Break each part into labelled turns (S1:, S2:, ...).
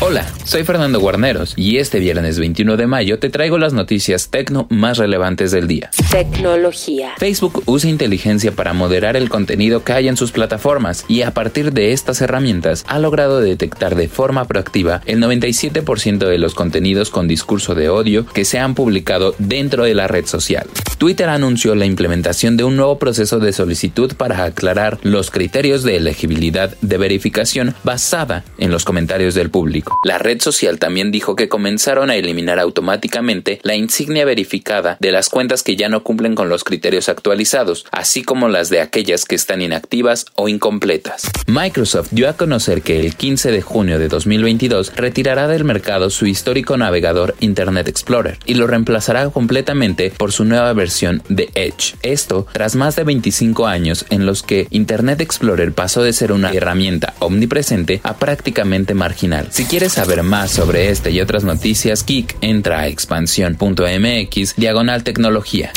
S1: Hola, soy Fernando Guarneros y este viernes 21 de mayo te traigo las noticias tecno más relevantes del día.
S2: Tecnología.
S1: Facebook usa inteligencia para moderar el contenido que hay en sus plataformas y a partir de estas herramientas ha logrado detectar de forma proactiva el 97% de los contenidos con discurso de odio que se han publicado dentro de la red social. Twitter anunció la implementación de un nuevo proceso de solicitud para aclarar los criterios de elegibilidad de verificación basada en los comentarios del público. La red social también dijo que comenzaron a eliminar automáticamente la insignia verificada de las cuentas que ya no cumplen con los criterios actualizados, así como las de aquellas que están inactivas o incompletas. Microsoft dio a conocer que el 15 de junio de 2022 retirará del mercado su histórico navegador Internet Explorer y lo reemplazará completamente por su nueva versión de Edge. Esto tras más de 25 años en los que Internet Explorer pasó de ser una herramienta omnipresente a prácticamente marginal. Si quieres saber más sobre este y otras noticias, Geek entra a expansión.mx diagonal tecnología.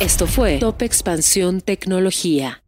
S2: Esto fue Top Expansión Tecnología.